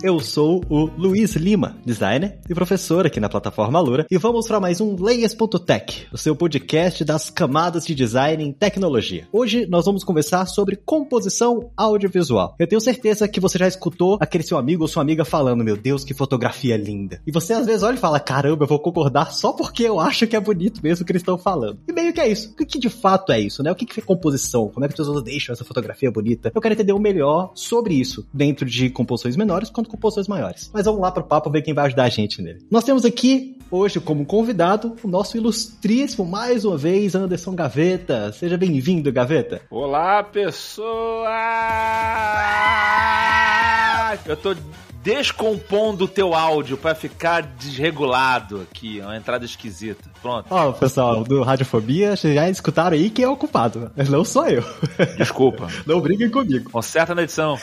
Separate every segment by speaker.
Speaker 1: Eu sou o Luiz Lima, designer e professor aqui na plataforma Lura, e vamos para mais um Layers.tech, o seu podcast das camadas de design em tecnologia. Hoje nós vamos conversar sobre composição audiovisual. Eu tenho certeza que você já escutou aquele seu amigo ou sua amiga falando: Meu Deus, que fotografia linda. E você às vezes olha e fala: Caramba, eu vou concordar só porque eu acho que é bonito mesmo o que eles estão falando. E meio que é isso. O que de fato é isso, né? O que, é composição? Como é que as pessoas deixam essa fotografia bonita? Eu quero entender o melhor sobre isso, dentro de composições menores quanto composições maiores. Mas vamos lá para o papo ver quem vai ajudar a gente nele. Nós temos aqui hoje como convidado o nosso ilustríssimo, mais uma vez, Anderson Gaveta. Seja bem-vindo, Gaveta.
Speaker 2: Olá, pessoa! Eu tô descompondo o teu áudio para ficar desregulado aqui, uma entrada esquisita. Pronto.
Speaker 1: Ó, oh, pessoal do Radiofobia, vocês já escutaram aí quem é o culpado. Não sou eu.
Speaker 2: Desculpa.
Speaker 1: Não briguem comigo.
Speaker 2: Conserta na edição.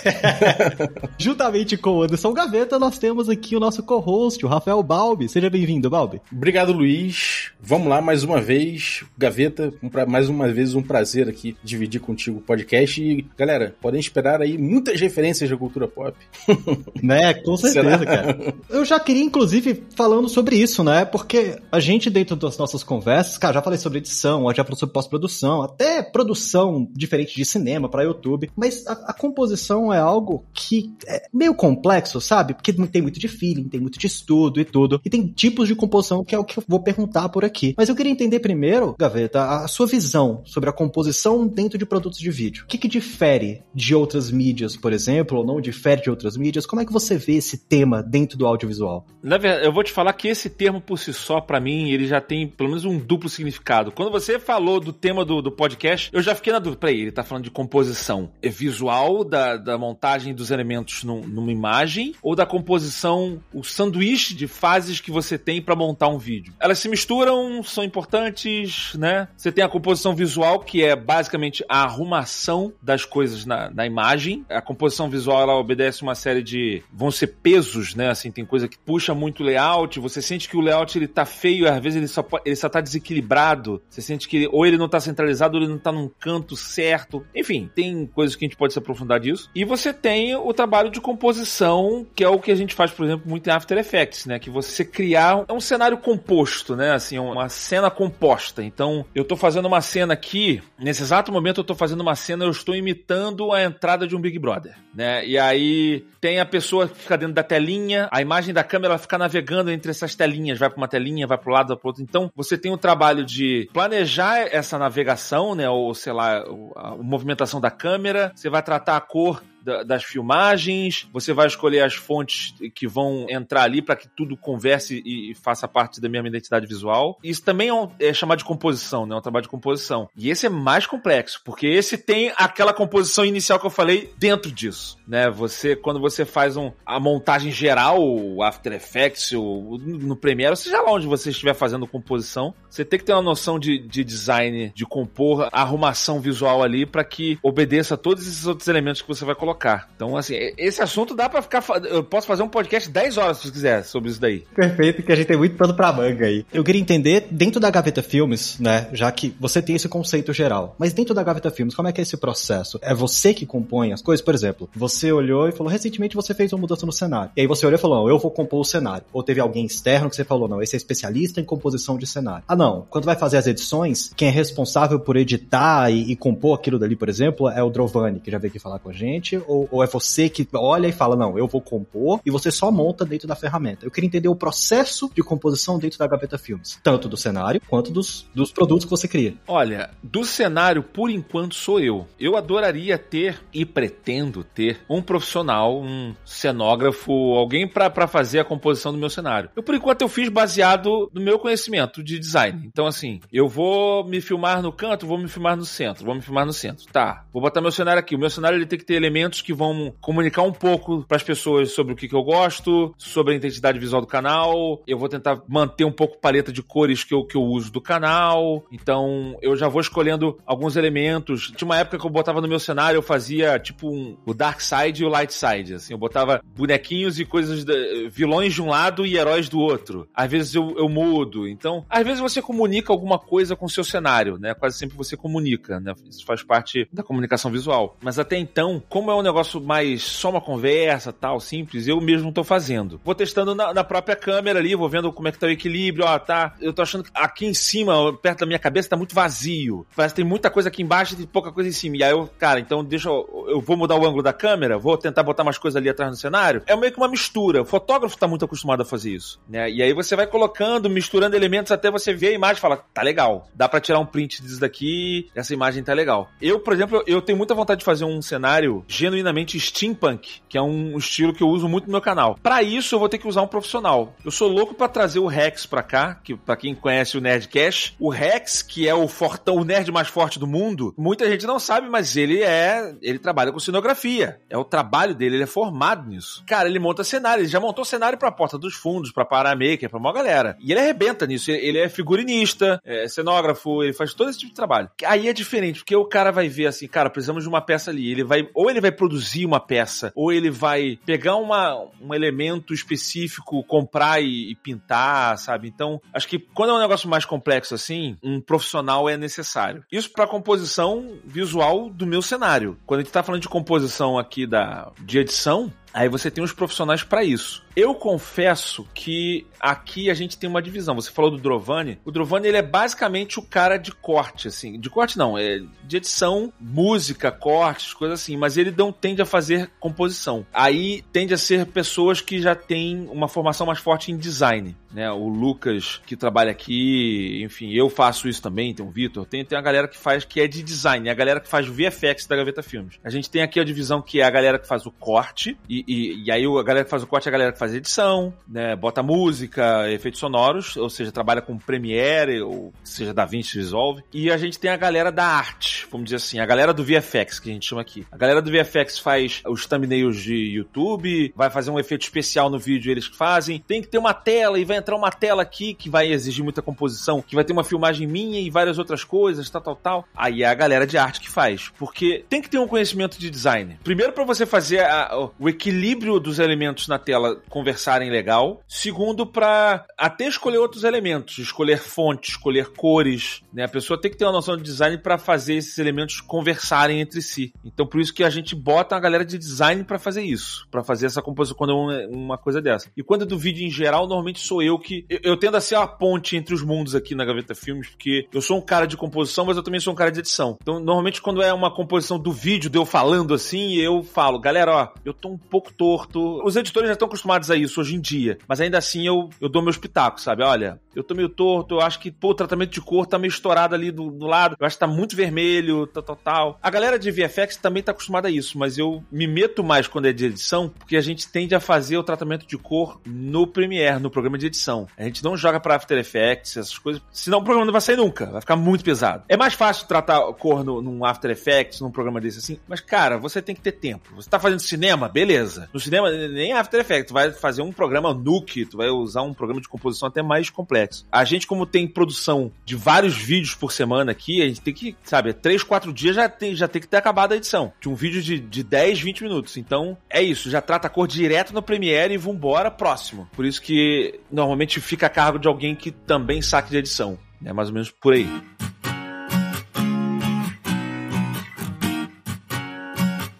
Speaker 1: Juntamente com o Anderson Gaveta, nós temos aqui o nosso co-host, o Rafael Balbi. Seja bem-vindo, Balbi.
Speaker 3: Obrigado, Luiz. Vamos lá, mais uma vez. Gaveta, um pra, mais uma vez um prazer aqui dividir contigo o podcast. E, galera, podem esperar aí muitas referências da cultura pop.
Speaker 1: né, com certeza, Será? cara. Eu já queria, inclusive, falando sobre isso, né? Porque a gente, dentro das nossas conversas, cara, já falei sobre edição, já falei sobre pós-produção, até produção diferente de cinema para YouTube, mas a, a, composição é algo que é meio complexo, sabe? Porque tem muito de feeling, tem muito de estudo e tudo, e tem tipos de composição que é o que eu vou perguntar por aqui. Mas eu queria entender primeiro, Gaveta, a, a sua visão sobre a composição dentro de produtos de vídeo. O que, que difere de outras mídias, por exemplo, ou não difere de outras mídias? Como é que você vê esse tema dentro do audiovisual?
Speaker 2: Na verdade, eu vou te falar que esse termo por si só, para mim, ele já tem tem pelo menos um duplo significado. Quando você falou do tema do, do podcast, eu já fiquei na dúvida. Peraí, ele tá falando de composição é visual, da, da montagem dos elementos num, numa imagem, ou da composição, o sanduíche de fases que você tem para montar um vídeo? Elas se misturam, são importantes, né? Você tem a composição visual, que é basicamente a arrumação das coisas na, na imagem. A composição visual, ela obedece uma série de... vão ser pesos, né? Assim, tem coisa que puxa muito o layout, você sente que o layout ele tá feio, às vezes ele só ele só tá desequilibrado. Você sente que ou ele não tá centralizado, ou ele não tá num canto certo. Enfim, tem coisas que a gente pode se aprofundar disso. E você tem o trabalho de composição, que é o que a gente faz, por exemplo, muito em After Effects, né? Que você criar um cenário composto, né? Assim, uma cena composta. Então, eu tô fazendo uma cena aqui, nesse exato momento eu tô fazendo uma cena, eu estou imitando a entrada de um Big Brother, né? E aí tem a pessoa que fica dentro da telinha, a imagem da câmera fica navegando entre essas telinhas, vai para uma telinha, vai para o lado, vai para outro. Então, você tem o trabalho de planejar essa navegação, né? Ou, sei lá, a movimentação da câmera, você vai tratar a cor das filmagens, você vai escolher as fontes que vão entrar ali para que tudo converse e, faça parte da mesma identidade visual. Isso também é, um, é, chamado de composição, né? É um trabalho de composição. E esse é mais complexo, porque esse tem aquela composição inicial que eu falei dentro disso, né? Você, quando você faz um, a montagem geral, o After Effects, o, no Premiere, seja lá onde você estiver fazendo composição, você tem que ter uma noção de, de design, de compor a arrumação visual ali para que obedeça a todos esses outros elementos que você vai colocar colocar. Então, assim, esse assunto dá para ficar. Eu posso fazer um podcast 10 horas se quiser sobre isso daí.
Speaker 1: Perfeito, que a gente tem muito pano pra manga aí. Eu queria entender, dentro da Gaveta Filmes, né? Já que você tem esse conceito geral, mas dentro da Gaveta Filmes, como é que é esse processo? É você que compõe as coisas? Por exemplo, você olhou e falou, recentemente você fez uma mudança no cenário. E aí você olhou e falou, não, eu vou compor o cenário. Ou teve alguém externo que você falou, não, esse é especialista em composição de cenário. Ah, não. Quando vai fazer as edições, quem é responsável por editar e, e compor aquilo dali, por exemplo, é o Drovani, que já veio aqui falar com a gente, ou, ou é você que olha e fala, não, eu vou compor, e você só monta dentro da ferramenta. Eu queria entender o processo de composição dentro da Gaveta Filmes, tanto do cenário quanto dos, dos produtos que você cria.
Speaker 2: Olha, do cenário, por enquanto, sou eu. Eu adoraria ter, e pretendo ter, um profissional, um cenógrafo, alguém para fazer a composição do meu cenário. Eu, por enquanto, eu fiz baseado no meu conhecimento de design. Então, assim, eu vou me filmar no canto, vou me filmar no centro, vou me filmar no centro. Tá, vou botar meu cenário aqui. O meu cenário ele tem que ter elementos que vão comunicar um pouco para as pessoas sobre o que, que eu gosto, sobre a identidade visual do canal. Eu vou tentar manter um pouco a paleta de cores que eu, que eu uso do canal. Então, eu já vou escolhendo alguns elementos. Tinha uma época que eu botava no meu cenário, eu fazia tipo um, o Dark Side e o Light Side. Assim, eu botava bonequinhos e coisas, vilões de um lado e heróis do outro. Às vezes eu, eu mudo. Então, às vezes você comunica alguma coisa com o seu cenário, né? Quase sempre você comunica, né? Isso faz parte da comunicação visual. Mas até então, como é um negócio mais só uma conversa, tal, simples, eu mesmo tô fazendo. Vou testando na, na própria câmera ali, vou vendo como é que tá o equilíbrio, ó, tá. Eu tô achando que aqui em cima, perto da minha cabeça, tá muito vazio. Parece que tem muita coisa aqui embaixo e pouca coisa em cima. E aí eu, cara, então deixa eu, eu vou mudar o ângulo da câmera, vou tentar botar mais coisas ali atrás no cenário. É meio que uma mistura. O fotógrafo tá muito acostumado a fazer isso, né? E aí você vai colocando, misturando elementos até você ver a imagem e fala, tá legal. Dá para tirar um print disso daqui, essa imagem tá legal. Eu, por exemplo, eu tenho muita vontade de fazer um cenário genuinamente steampunk, que é um estilo que eu uso muito no meu canal. Para isso eu vou ter que usar um profissional. Eu sou louco para trazer o Rex para cá, que para quem conhece o Nerdcast, o Rex, que é o fortão, o nerd mais forte do mundo, muita gente não sabe, mas ele é, ele trabalha com cenografia. É o trabalho dele, ele é formado nisso. Cara, ele monta cenário, ele já montou cenário para Porta dos Fundos, para Paramaker, para uma galera. E ele arrebenta nisso, ele é figurinista, é cenógrafo, ele faz todo esse tipo de trabalho. Aí é diferente, porque o cara vai ver assim, cara, precisamos de uma peça ali. Ele vai, ou ele vai produzir uma peça, ou ele vai pegar uma, um elemento específico, comprar e, e pintar, sabe? Então, acho que quando é um negócio mais complexo assim, um profissional é necessário. Isso para composição visual do meu cenário. Quando a gente tá falando de composição aqui da de edição, Aí você tem os profissionais para isso. Eu confesso que aqui a gente tem uma divisão. Você falou do Drovani. O Drovani ele é basicamente o cara de corte, assim. De corte não, é de edição, música, cortes, coisas assim. Mas ele não tende a fazer composição. Aí tende a ser pessoas que já têm uma formação mais forte em design. Né? O Lucas, que trabalha aqui, enfim, eu faço isso também, tem o Vitor, tem, tem a galera que faz que é de design, é a galera que faz VFX da Gaveta Filmes. A gente tem aqui a divisão que é a galera que faz o corte, e, e, e, aí a galera que faz o corte é a galera que faz edição, né? Bota música, efeitos sonoros, ou seja, trabalha com Premiere, ou seja, DaVinci Resolve. E a gente tem a galera da arte, vamos dizer assim, a galera do VFX, que a gente chama aqui. A galera do VFX faz os thumbnails de YouTube, vai fazer um efeito especial no vídeo, eles que fazem. Tem que ter uma tela e vai entrar uma tela aqui que vai exigir muita composição, que vai ter uma filmagem minha e várias outras coisas, tal, tal, tal. Aí é a galera de arte que faz. Porque tem que ter um conhecimento de design. Primeiro, para você fazer a, o equilíbrio dos elementos na tela conversarem legal. Segundo, para até escolher outros elementos, escolher fontes, escolher cores. Né? A pessoa tem que ter uma noção de design para fazer esses elementos conversarem entre si. Então, por isso que a gente bota a galera de design para fazer isso, para fazer essa composição quando é uma, uma, coisa dessa. E quando é do vídeo em geral, normalmente sou eu que. Eu, eu tendo a ser a ponte entre os mundos aqui na Gaveta Filmes, porque eu sou um cara de composição, mas eu também sou um cara de edição. Então, normalmente, quando é uma composição do vídeo, de eu falando assim, eu falo, galera, ó, eu tô um pouco torto. Os editores já estão acostumados a isso hoje em dia, mas ainda assim eu, eu dou meus pitacos, sabe? Olha, eu tô meio torto, eu acho que, pô, o tratamento de cor tá meio estourado ali do, do lado, eu acho que tá muito vermelho, tal, tal, tal. A galera de VFX também tá acostumada a isso, mas eu me meto mais quando é de edição, porque a gente tende a fazer o tratamento de cor no Premiere, no programa de edição. A gente não joga pra After Effects, essas coisas, senão o programa não vai sair nunca, vai ficar muito pesado. É mais fácil tratar cor no, num After Effects, num programa desse assim, mas cara, você tem que ter tempo. Você tá fazendo cinema, beleza. No cinema, nem After Effects, tu vai fazer um programa Nuke, tu vai usar um programa de composição até mais complexo. A gente, como tem produção de vários vídeos por semana aqui, a gente tem que, sabe, três, quatro dias já tem, já tem que ter acabado a edição. De um vídeo de, de 10, 20 minutos. Então, é isso, já trata a cor direto no Premiere e vambora, próximo. Por isso que normalmente fica a cargo de alguém que também saque de edição. É mais ou menos por aí.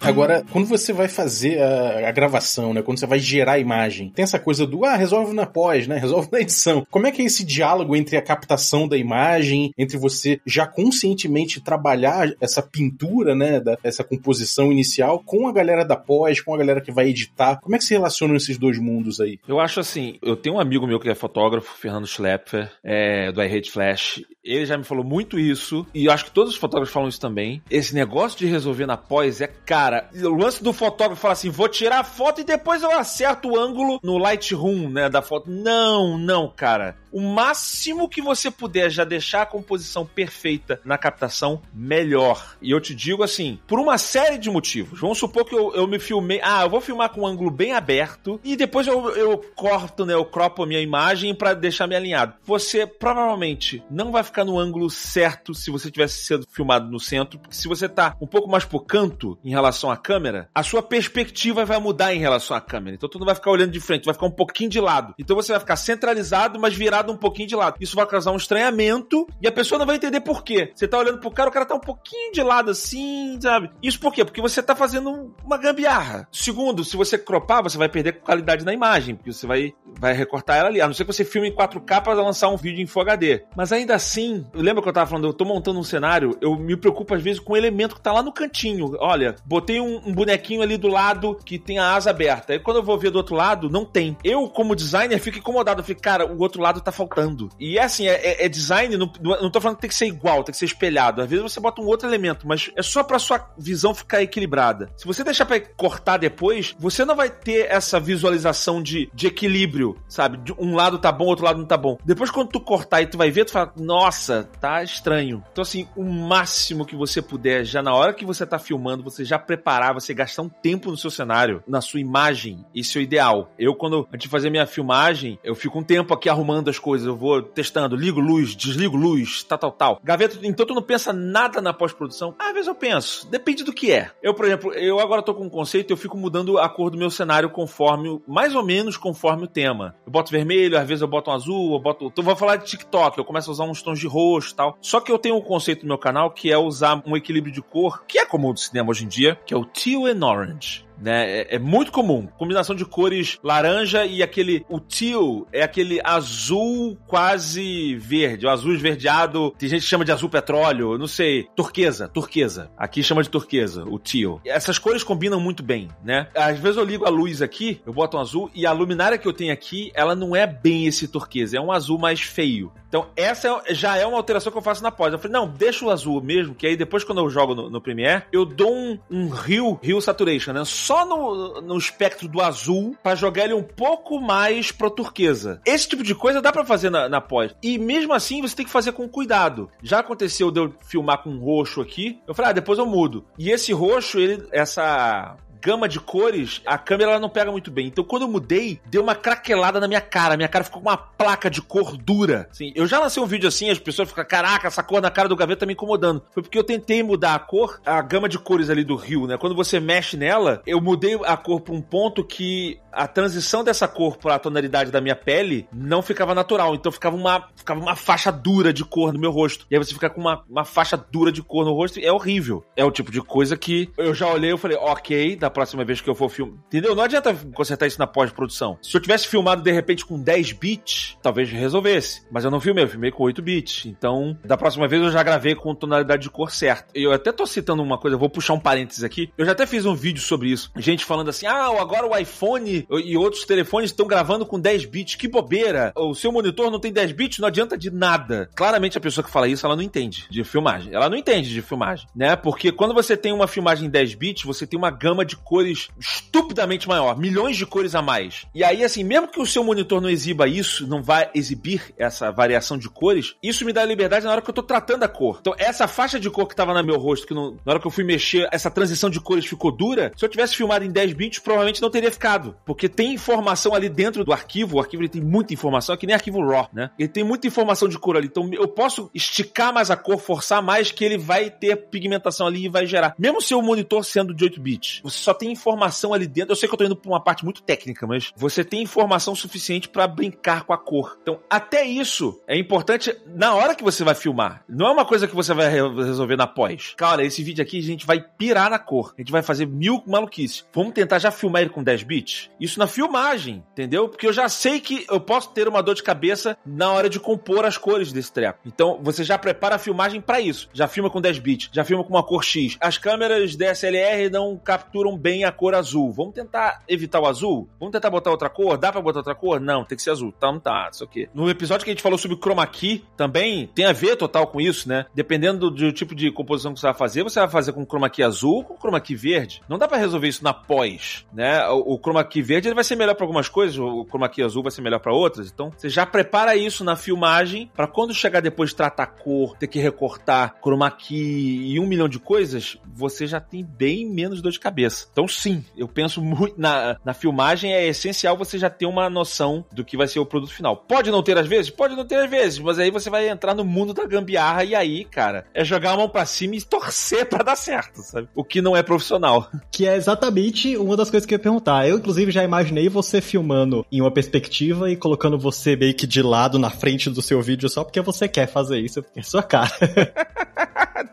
Speaker 3: Agora, quando você vai fazer a, a, gravação, né? Quando você vai gerar a imagem, tem essa coisa do, ah, resolve na pós, né? Resolve na edição. Como é que é esse diálogo entre a captação da imagem, entre você já conscientemente trabalhar essa pintura, né? Da, essa composição inicial com a galera da pós, com a galera que vai editar? Como é que se relacionam esses dois mundos aí?
Speaker 2: Eu acho assim, eu tenho um amigo meu que é fotógrafo, Fernando Schlepfer, é, do iHate Flash. Ele já me falou muito isso, e eu acho que todos os fotógrafos falam isso também. Esse negócio de resolver na pós é, cara, cara, o lance do fotógrafo falar assim: vou tirar a foto e depois eu acerto o ângulo no Lightroom, né, da foto. Não, não, cara. O máximo que você puder já deixar a composição perfeita na captação, melhor. E eu te digo assim, por uma série de motivos. Vamos supor que eu, eu me filmei. Ah, eu vou filmar com um ângulo bem aberto e depois eu, eu corto, né? Eu cropo a minha imagem para deixar me alinhado. Você provavelmente não vai ficar no ângulo certo se você tivesse sido filmado no centro, porque se você tá um pouco mais pro canto em relação à câmera, a sua perspectiva vai mudar em relação à câmera. Então tu não vai ficar olhando de frente, vai ficar um pouquinho de lado. Então você vai ficar centralizado, mas virado um pouquinho de lado. Isso vai causar um estranhamento e a pessoa não vai entender por quê. Você tá olhando pro cara, o cara tá um pouquinho de lado assim, sabe? Isso por quê? Porque você tá fazendo uma gambiarra. Segundo, se você cropar, você vai perder qualidade na imagem, porque você vai, vai recortar ela ali. A não ser que você filme em 4K para lançar um vídeo em Full HD. Mas ainda assim, lembra que eu tava falando, eu tô montando um cenário, eu me preocupo às vezes com o elemento que tá lá no cantinho. Olha, botei um, um bonequinho ali do lado que tem a asa aberta. Aí quando eu vou ver do outro lado, não tem. Eu, como designer, fico incomodado. Eu fico, cara, o outro lado tá faltando. E é assim, é, é, é design, não, não tô falando que tem que ser igual, tem que ser espelhado. Às vezes você bota um outro elemento, mas é só pra sua visão ficar equilibrada. Se você deixar pra cortar depois, você não vai ter essa visualização de, de equilíbrio, sabe? De um lado tá bom, outro lado não tá bom. Depois, quando tu cortar e tu vai ver, tu fala, nossa, tá estranho. Então, assim, o máximo que você puder, já na hora que você tá filmando, você já preparar, você gastar um tempo no seu cenário, na sua imagem, isso é o ideal. Eu, quando antes de fazer minha filmagem, eu fico um tempo aqui arrumando as coisas, eu vou testando, ligo luz, desligo luz, tal, tal, tal. Gaveta, então tu não pensa nada na pós-produção? Às vezes eu penso, depende do que é. Eu, por exemplo, eu agora tô com um conceito, eu fico mudando a cor do meu cenário conforme, mais ou menos conforme o tema. Eu boto vermelho, às vezes eu boto um azul, eu boto. Então, vou falar de TikTok, eu começo a usar uns tons de roxo e tal. Só que eu tenho um conceito no meu canal que é usar um equilíbrio de cor, que é comum do cinema hoje em dia, que é o teal and orange né? É, é, muito comum. Combinação de cores laranja e aquele. O teal é aquele azul quase verde, o azul esverdeado. Tem gente que chama de azul petróleo, não sei. Turquesa, turquesa. Aqui chama de turquesa, o teal. Essas cores combinam muito bem, né? Às vezes eu ligo a luz aqui, eu boto um azul e a luminária que eu tenho aqui, ela não é bem esse turquesa, é um azul mais feio. Então, essa é, já é uma alteração que eu faço na pós. Eu falei, não, deixa o azul mesmo, que aí depois, quando eu jogo no, no Premiere, eu dou um, um Hue, Hue Saturation, né? Só no, no espectro do azul para jogar ele um pouco mais pro turquesa. Esse tipo de coisa dá para fazer na, na pós. E mesmo assim, você tem que fazer com cuidado. Já aconteceu de eu filmar com roxo aqui. Eu falei, ah, depois eu mudo. E esse roxo, ele, essa gama de cores, a câmera ela não pega muito bem. Então, quando eu mudei, deu uma craquelada na minha cara. Minha cara ficou com uma placa de cor dura. Assim, eu já lancei um vídeo assim, as pessoas ficam, caraca, essa cor na cara do gaveta tá me incomodando. Foi porque eu tentei mudar a cor, a gama de cores ali do rio, né? Quando você mexe nela, eu mudei a cor pra um ponto que a transição dessa cor para a tonalidade da minha pele não ficava natural. Então ficava uma, ficava uma faixa dura de cor no meu rosto. E aí você fica com uma, uma faixa dura de cor no rosto. É horrível. É o tipo de coisa que eu já olhei e falei, ok, da próxima vez que eu for filmar. Entendeu? Não adianta consertar isso na pós-produção. Se eu tivesse filmado de repente com 10 bits, talvez resolvesse. Mas eu não filmei, eu filmei com 8 bits. Então, da próxima vez eu já gravei com tonalidade de cor certa. Eu até tô citando uma coisa, vou puxar um parênteses aqui. Eu já até fiz um vídeo sobre isso. Gente falando assim: ah, agora o iPhone e outros telefones estão gravando com 10 bits. Que bobeira! O seu monitor não tem 10 bits, não adianta de nada. Claramente a pessoa que fala isso, ela não entende de filmagem. Ela não entende de filmagem, né? Porque quando você tem uma filmagem em 10 bits, você tem uma gama de cores estupidamente maior, milhões de cores a mais. E aí, assim, mesmo que o seu monitor não exiba isso, não vai exibir essa variação de cores, isso me dá liberdade na hora que eu tô tratando a cor. Então, essa faixa de cor que tava no meu rosto, que não, na hora que eu fui mexer, essa transição de cores ficou dura, se eu tivesse filmado em 10 bits, provavelmente não teria ficado. Porque tem informação ali dentro do arquivo, o arquivo ele tem muita informação, é que nem arquivo RAW, né? Ele tem muita informação de cor ali. Então, eu posso esticar mais a cor, forçar mais, que ele vai ter pigmentação ali e vai gerar. Mesmo seu monitor sendo de 8 bits, você só tem informação ali dentro. Eu sei que eu tô indo pra uma parte muito técnica, mas você tem informação suficiente para brincar com a cor. Então, até isso é importante na hora que você vai filmar. Não é uma coisa que você vai resolver na pós. Cara, esse vídeo aqui a gente vai pirar na cor. A gente vai fazer mil maluquices. Vamos tentar já filmar ele com 10 bits? Isso na filmagem, entendeu? Porque eu já sei que eu posso ter uma dor de cabeça na hora de compor as cores desse treco. Então, você já prepara a filmagem para isso. Já filma com 10 bits, já filma com uma cor X. As câmeras DSLR não capturam bem a cor azul. Vamos tentar evitar o azul? Vamos tentar botar outra cor? Dá pra botar outra cor? Não, tem que ser azul. Então tá, isso aqui. No episódio que a gente falou sobre chroma key, também tem a ver total com isso, né? Dependendo do, do tipo de composição que você vai fazer, você vai fazer com chroma key azul ou com chroma key verde. Não dá para resolver isso na pós, né? O, o chroma key verde ele vai ser melhor para algumas coisas, o chroma key azul vai ser melhor para outras. Então, você já prepara isso na filmagem para quando chegar depois de tratar cor, ter que recortar chroma key e um milhão de coisas, você já tem bem menos dor de cabeça. Então, sim, eu penso muito na, na filmagem é essencial você já ter uma noção do que vai ser o produto final. Pode não ter às vezes, pode não ter às vezes, mas aí você vai entrar no mundo da gambiarra e aí, cara, é jogar a mão para cima e torcer para dar certo, sabe? O que não é profissional.
Speaker 1: Que é exatamente uma das coisas que eu ia perguntar. Eu, inclusive, já imaginei você filmando em uma perspectiva e colocando você meio que de lado na frente do seu vídeo só porque você quer fazer isso, porque é sua cara.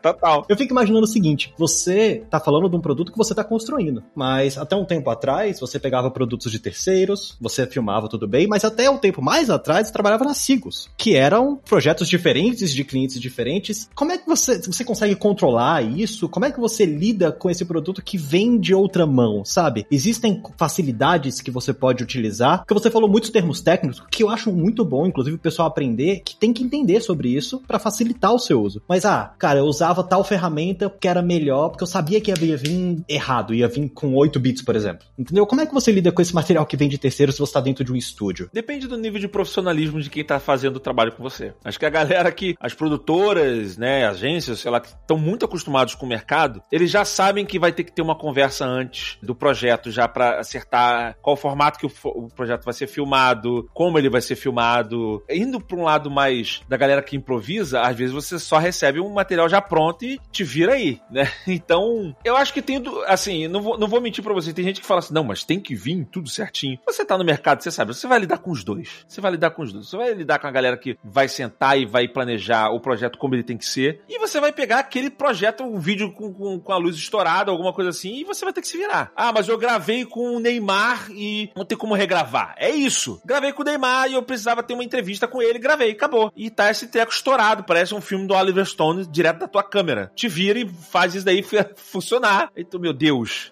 Speaker 2: Total.
Speaker 1: Eu fico imaginando o seguinte: você tá falando de um produto que você tá construindo, mas até um tempo atrás você pegava produtos de terceiros, você filmava tudo bem, mas até um tempo mais atrás você trabalhava na Sigos, que eram projetos diferentes de clientes diferentes. Como é que você, você consegue controlar isso? Como é que você lida com esse produto que vem de outra mão, sabe? Existem facilidades que você pode utilizar? Porque você falou muitos termos técnicos que eu acho muito bom, inclusive o pessoal aprender, que tem que entender sobre isso para facilitar o seu uso. Mas ah, cara, eu usava tal ferramenta que era melhor, porque eu sabia que ia vir errado, ia vir com 8 bits, por exemplo. Entendeu? Como é que você lida com esse material que vem de terceiro se você está dentro de um estúdio?
Speaker 2: Depende do nível de profissionalismo de quem está fazendo o trabalho com você. Acho que a galera que, as produtoras, né, agências, sei lá, que estão muito acostumados com o mercado, eles já sabem que vai ter que ter uma conversa antes do projeto, já para acertar qual formato que o, o, projeto vai ser filmado, como ele vai ser filmado. Indo para um lado mais da galera que improvisa, às vezes você só recebe um material já pronto e te vira aí, né? Então, eu acho que tem, assim, não vou, não vou mentir pra você, tem gente que fala assim, não, mas tem que vir tudo certinho. Você tá no mercado, você sabe, você vai lidar com os dois. Você vai lidar com os dois. Você vai lidar com a galera que vai sentar e vai planejar o projeto como ele tem que ser. E você vai pegar aquele projeto, um vídeo com, com, com a luz estourada, alguma coisa assim, e você vai ter que se virar. Ah, mas eu gravei com o Neymar e não tem como regravar. É isso. Gravei com o Neymar e eu precisava ter uma entrevista com ele, gravei, acabou. E tá esse treco estourado, parece um filme do Oliver Stone direto da tua câmera. Te vira e faz isso daí funcionar. Então, meu Deus,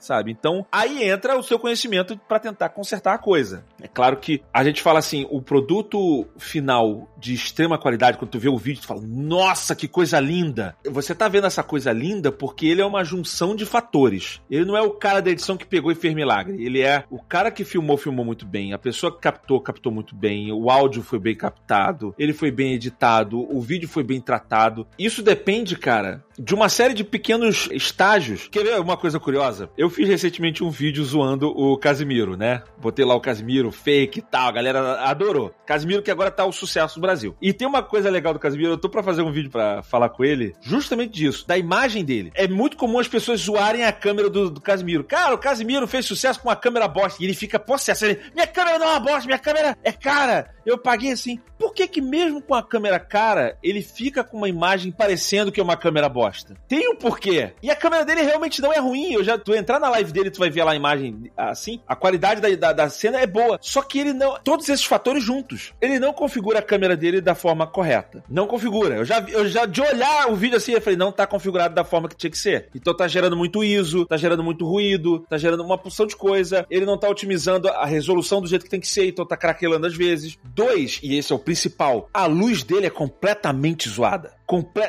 Speaker 2: sabe? Então, aí entra o seu conhecimento para tentar consertar a coisa. É claro que a gente fala assim, o produto final de extrema qualidade, quando tu vê o vídeo, tu fala, nossa, que coisa linda. Você tá vendo essa coisa linda porque ele é uma junção de fatores. Ele não é o cara da edição que pegou e fez milagre. Ele é o cara que filmou, filmou muito bem. A pessoa que captou, captou muito bem. O áudio foi bem captado. Ele foi bem editado. O vídeo foi bem tratado. Isso depende, cara, de uma série de pequenos estágios. Quer ver uma coisa curiosa? Eu fiz recentemente um vídeo zoando o Casimiro, né? Botei lá o Casimiro, fake e tal, a galera adorou. Casimiro que agora tá o sucesso do Brasil. E tem uma coisa legal do Casimiro, eu tô pra fazer um vídeo pra falar com ele, justamente disso, da imagem dele. É muito comum as pessoas zoarem a câmera do, do Casimiro. Cara, o Casimiro fez sucesso com uma câmera bosta e ele fica possesso. Ele, minha câmera não é uma bosta, minha câmera é cara. Eu paguei assim. Por que que mesmo com a câmera cara, ele fica com uma imagem parecendo que é uma câmera bosta? Tem um porquê. E a câmera dele realmente não é ruim. Eu já, tu entrar na live dele, tu vai ver lá a imagem assim. A qualidade da, da, da cena é boa. Só que ele não. Todos esses fatores juntos. Ele não configura a câmera dele da forma correta. Não configura. Eu já, eu já de olhar o vídeo assim, eu falei, não tá configurado da forma que tinha que ser. Então tá gerando muito ISO, tá gerando muito ruído, tá gerando uma porção de coisa. Ele não tá otimizando a resolução do jeito que tem que ser, então tá craquelando às vezes. Dois, e esse é o principal, a luz dele é completamente zoada.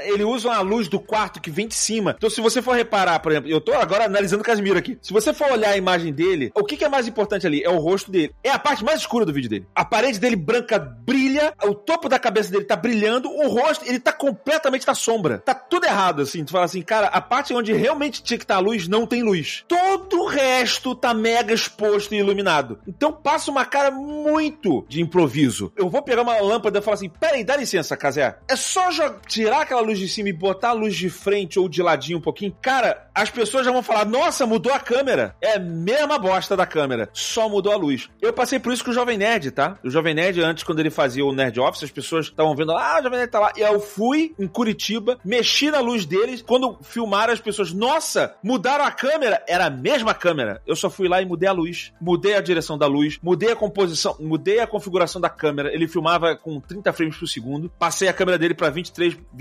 Speaker 2: Ele usa uma luz do quarto que vem de cima. Então, se você for reparar, por exemplo, eu tô agora analisando o Casimiro aqui. Se você for olhar a imagem dele, o que, que é mais importante ali? É o rosto dele. É a parte mais escura do vídeo dele. A parede dele branca brilha, o topo da cabeça dele tá brilhando, o rosto, ele tá completamente na sombra. Tá tudo errado, assim. Tu fala assim, cara, a parte onde realmente tinha que estar tá a luz, não tem luz. Todo o resto tá mega exposto e iluminado. Então passa uma cara muito de improviso. Eu vou pegar uma lâmpada e falar assim: peraí, dá licença, Casé. É só tirar aquela luz de cima e botar a luz de frente ou de ladinho um pouquinho. Cara, as pessoas já vão falar: nossa, mudou a câmera. É a mesma bosta da câmera. Só mudou a luz. Eu passei por isso com o Jovem Nerd, tá? O Jovem Nerd, antes, quando ele fazia o Nerd Office, as pessoas estavam vendo, ah, o Jovem Nerd tá lá. E eu fui em Curitiba, mexi na luz deles. Quando filmaram as pessoas, nossa, mudaram a câmera. Era a mesma câmera eu só fui lá e mudei a luz, mudei a direção da luz, mudei a composição, mudei a configuração da câmera. Ele filmava com 30 frames por segundo, passei a câmera dele para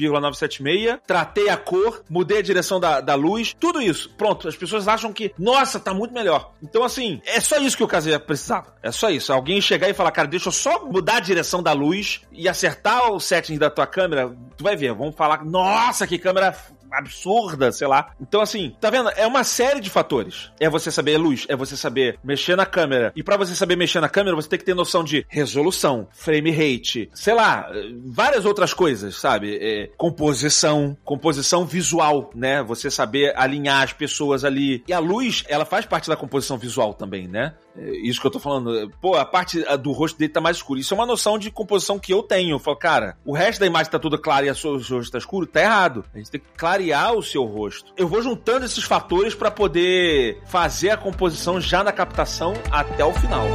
Speaker 2: 23,976, tratei a cor, mudei a direção da, da luz, tudo isso. Pronto, as pessoas acham que, nossa, tá muito melhor. Então, assim, é só isso que o Kazuya precisava. É só isso. Alguém chegar e falar, cara, deixa eu só mudar a direção da luz e acertar o setting da tua câmera, tu vai ver, vamos falar, nossa, que câmera absurda, sei lá. Então, assim, tá vendo? É uma série de fatores. É você saber luz, é você saber mexer na câmera. E para você saber mexer na câmera, você tem que ter noção de resolução, frame rate, sei lá, várias outras coisas, sabe? É, composição, composição visual, né? Você saber alinhar as pessoas ali. E a luz, ela faz parte da composição visual também, né? É isso que eu tô falando. Pô, a parte do rosto dele tá mais escuro. Isso é uma noção de composição que eu tenho. Eu falo, cara, o resto da imagem tá tudo claro e o seu rosto tá escuro, tá errado. A gente tem que clarear o seu rosto. Eu vou juntando esses fatores para poder fazer a composição já na captação até o final.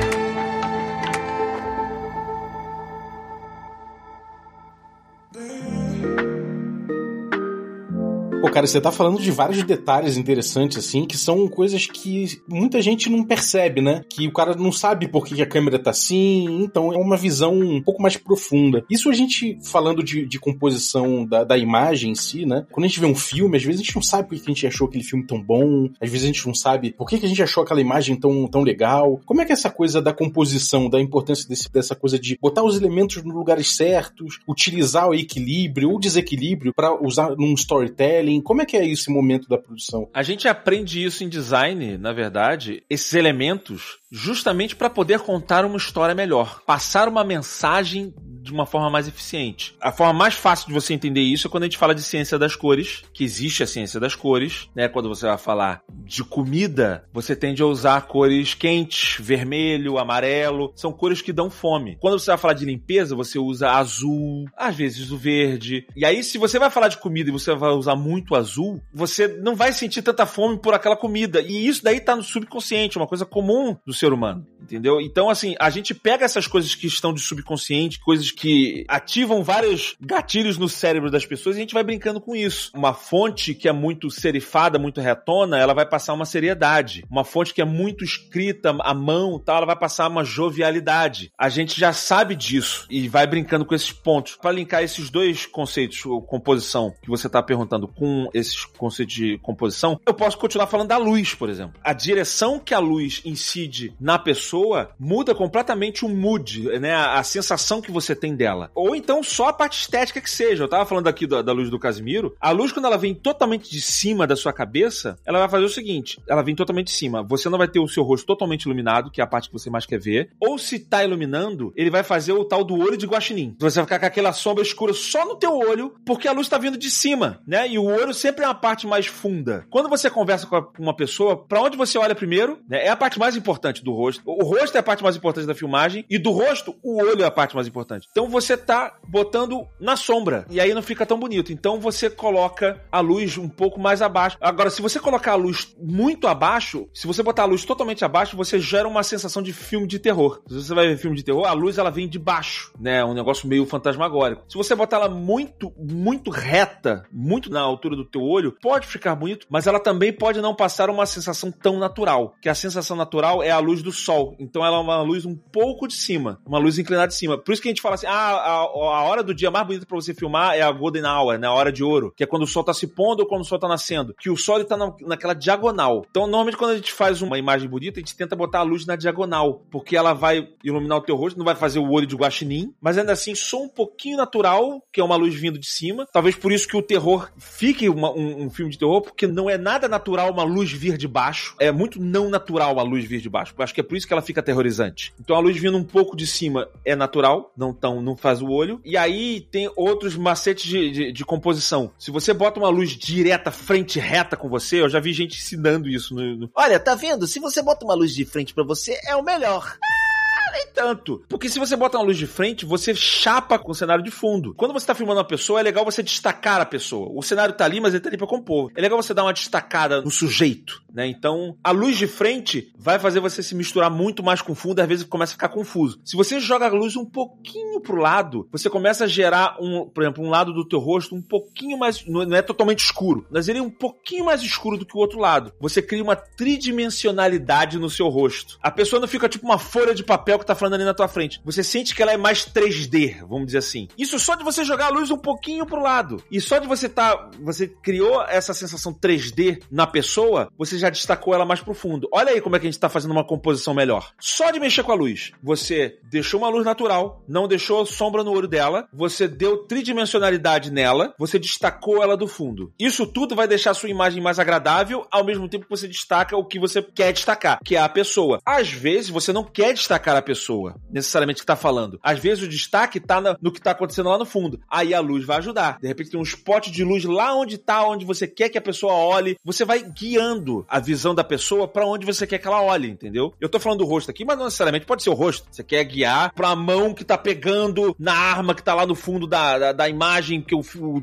Speaker 3: Pô, cara, você tá falando de vários detalhes interessantes, assim, que são coisas que muita gente não percebe, né? Que o cara não sabe por que a câmera tá assim, então é uma visão um pouco mais profunda. Isso a gente, falando de, de composição da, da imagem em si, né? Quando a gente vê um filme, às vezes a gente não sabe por que a gente achou aquele filme tão bom, às vezes a gente não sabe por que a gente achou aquela imagem tão, tão legal. Como é que é essa coisa da composição, da importância desse, dessa coisa de botar os elementos nos lugares certos, utilizar o equilíbrio ou desequilíbrio para usar num storytelling? Como é que é esse momento da produção?
Speaker 2: A gente aprende isso em design, na verdade, esses elementos, justamente para poder contar uma história melhor, passar uma mensagem de uma forma mais eficiente. A forma mais fácil de você entender isso é quando a gente fala de ciência das cores, que existe a ciência das cores, né? Quando você vai falar de comida, você tende a usar cores quentes, vermelho, amarelo, são cores que dão fome. Quando você vai falar de limpeza, você usa azul, às vezes o verde. E aí, se você vai falar de comida e você vai usar muito azul, você não vai sentir tanta fome por aquela comida. E isso daí tá no subconsciente, uma coisa comum do ser humano, entendeu? Então, assim, a gente pega essas coisas que estão de subconsciente, coisas que ativam vários gatilhos no cérebro das pessoas e a gente vai brincando com isso. Uma fonte que é muito serifada, muito retona, ela vai passar uma seriedade. Uma fonte que é muito escrita à mão, tal, ela vai passar uma jovialidade. A gente já sabe disso e vai brincando com esses pontos. Para linkar esses dois conceitos, composição que você está perguntando com esses conceitos de composição, eu posso continuar falando da luz, por exemplo. A direção que a luz incide na pessoa muda completamente o mood, né? A, a sensação que você tem tem dela. Ou então só a parte estética que seja. Eu tava falando aqui da, da, luz do Casimiro. A luz, quando ela vem totalmente de cima da sua cabeça, ela vai fazer o seguinte: ela vem totalmente de cima. Você não vai ter o seu rosto totalmente iluminado, que é a parte que você mais quer ver. Ou se tá iluminando, ele vai fazer o tal do olho de guaxinim. Você vai ficar com aquela sombra escura só no teu olho, porque a luz tá vindo de cima, né? E o olho sempre é uma parte mais funda. Quando você conversa com uma pessoa, para onde você olha primeiro, né? É a parte mais importante do rosto. O rosto é a parte mais importante da filmagem e do rosto, o olho é a parte mais importante. Então você tá botando na sombra. E aí não fica tão bonito. Então você coloca a luz um pouco mais abaixo. Agora, se você colocar a luz muito abaixo, se você botar a luz totalmente abaixo, você gera uma sensação de filme de terror. Se você vai ver filme de terror, a luz ela vem de baixo, né? Um negócio meio fantasmagórico. Se você botar ela muito, muito reta, muito na altura do teu olho, pode ficar bonito, mas ela também pode não passar uma sensação tão natural. Que a sensação natural é a luz do sol. Então ela é uma luz um pouco de cima, uma luz inclinada de cima. Por isso que a gente fala assim: ah, a, a hora do dia mais bonita para você filmar é a Golden Hour, né? A hora de ouro, que é quando o sol tá se pondo ou quando o sol tá nascendo. Que o sol ele tá na, naquela diagonal. Então, normalmente, quando a gente faz uma imagem bonita, a gente tenta botar a luz na diagonal, porque ela vai iluminar o teu rosto, não vai fazer o olho de guaxinim, mas ainda assim, só um pouquinho natural, que é uma luz vindo de cima. Talvez por isso que o terror fique uma, um, um filme de terror, porque não é nada natural uma luz vir de baixo. É muito não natural a luz vir de baixo. Eu acho que é por isso que ela fica aterrorizante. Então, a luz vindo um pouco de cima é natural, não tão, não faz o olho. E aí tem outros macetes de, de, de, composição. Se você bota uma luz direta, frente reta com você, eu já vi gente ensinando isso no, no...
Speaker 4: Olha, tá vendo? Se você bota uma luz de frente para você, é o melhor.
Speaker 2: Ah, nem tanto. Porque se você bota uma luz de frente, você chapa com o cenário de fundo. Quando você tá filmando uma pessoa, é legal você destacar a pessoa. O cenário tá ali, mas ele tá ali pra compor. É legal você dar uma destacada no sujeito né? Então, a luz de frente vai fazer você se misturar muito mais com o fundo, às vezes começa a ficar confuso. Se você joga a luz um pouquinho pro lado, você começa a gerar um, por exemplo, um lado do teu rosto um pouquinho mais, não é totalmente escuro, mas ele é um pouquinho mais escuro do que o outro lado. Você cria uma tridimensionalidade no seu rosto. A pessoa não fica tipo uma folha de papel que tá falando ali na tua frente. Você sente que ela é mais 3D, vamos dizer assim. Isso só de você jogar a luz um pouquinho pro lado. E só de você tá, você criou essa sensação 3D na pessoa, você já destacou ela mais profundo. Olha aí como é que a gente tá fazendo uma composição melhor. Só de mexer com a luz. Você deixou uma luz natural, não deixou sombra no olho dela, você deu tridimensionalidade nela, você destacou ela do fundo. Isso tudo vai deixar a sua imagem mais agradável, ao mesmo tempo que você destaca o que você quer destacar, que é a pessoa. Às vezes você não quer destacar a pessoa, necessariamente que tá falando. Às vezes o destaque tá no que tá acontecendo lá no fundo. Aí a luz vai ajudar. De repente tem um spot de luz lá onde tá, onde você quer que a pessoa olhe. Você vai guiando a visão da pessoa para onde você quer que ela olhe, entendeu? Eu tô falando do rosto aqui, mas não necessariamente pode ser o rosto. Você quer guiar pra mão que tá pegando na arma que tá lá no fundo da, da, da imagem que o,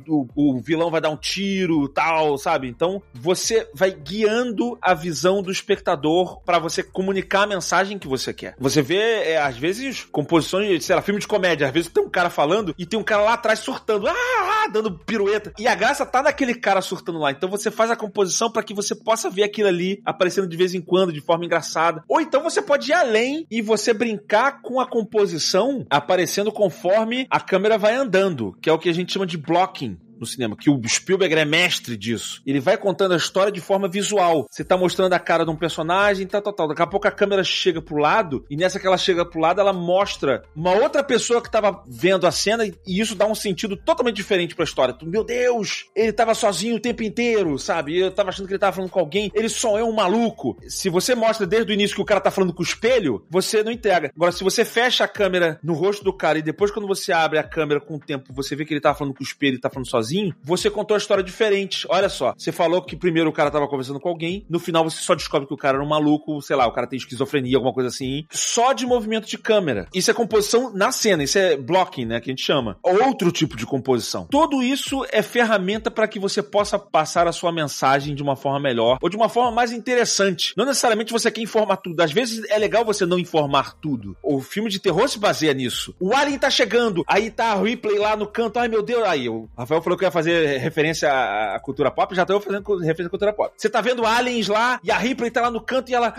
Speaker 2: o, o vilão vai dar um tiro, tal, sabe? Então você vai guiando a visão do espectador para você comunicar a mensagem que você quer. Você vê, é, às vezes, composições, sei lá, filme de comédia, às vezes tem um cara falando e tem um cara lá atrás surtando, ah, ah dando pirueta. E a graça tá naquele cara surtando lá. Então você faz a composição para que você possa ver aquilo ali aparecendo de vez em quando, de forma engraçada. Ou então você pode ir além e você brincar com a composição aparecendo conforme a câmera vai andando, que é o que a gente chama de blocking no cinema, que o Spielberg é mestre disso. Ele vai contando a história de forma visual. Você tá mostrando a cara de um personagem, tal, tal, tal. Daqui a pouco a câmera chega pro lado, e nessa que ela chega pro lado, ela mostra uma outra pessoa que tava vendo a cena, e isso dá um sentido totalmente diferente pra história. Tu, Meu Deus, ele tava sozinho o tempo inteiro, sabe? Eu tava achando que ele tava falando com alguém, ele só é um maluco. Se você mostra desde o início que o cara tá falando com o espelho, você não entrega. Agora, se você fecha a câmera no rosto do cara e depois quando você abre a câmera com o tempo, você vê que ele tá falando com o espelho e tá falando sozinho, você contou a história diferente. Olha só, você falou que primeiro o cara tava conversando com alguém, no final você só descobre que o cara era um maluco, sei lá, o cara tem esquizofrenia, alguma coisa assim, só de movimento de câmera. Isso é composição na cena, isso é blocking, né, que a gente chama. Outro tipo de composição. Tudo isso é ferramenta para que você possa passar a sua mensagem de uma forma melhor ou de uma forma mais interessante. Não necessariamente você quer informar tudo. Às vezes é legal você não informar tudo. O filme de terror se baseia nisso. O alien tá chegando, aí tá a replay lá no canto, ai meu Deus, aí o Rafael falou que ia fazer referência à cultura pop, já tô fazendo referência à cultura pop. Você tá vendo aliens lá, e a Ripley tá lá no canto e ela.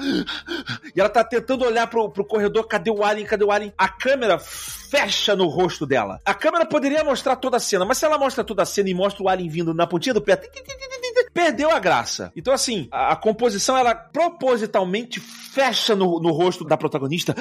Speaker 2: E ela tá tentando olhar pro, pro corredor, cadê o alien, cadê o alien? A câmera fecha no rosto dela. A câmera poderia mostrar toda a cena, mas se ela mostra toda a cena e mostra o alien vindo na pontinha do pé, perdeu a graça. Então, assim, a, a composição, ela propositalmente fecha no, no rosto da protagonista.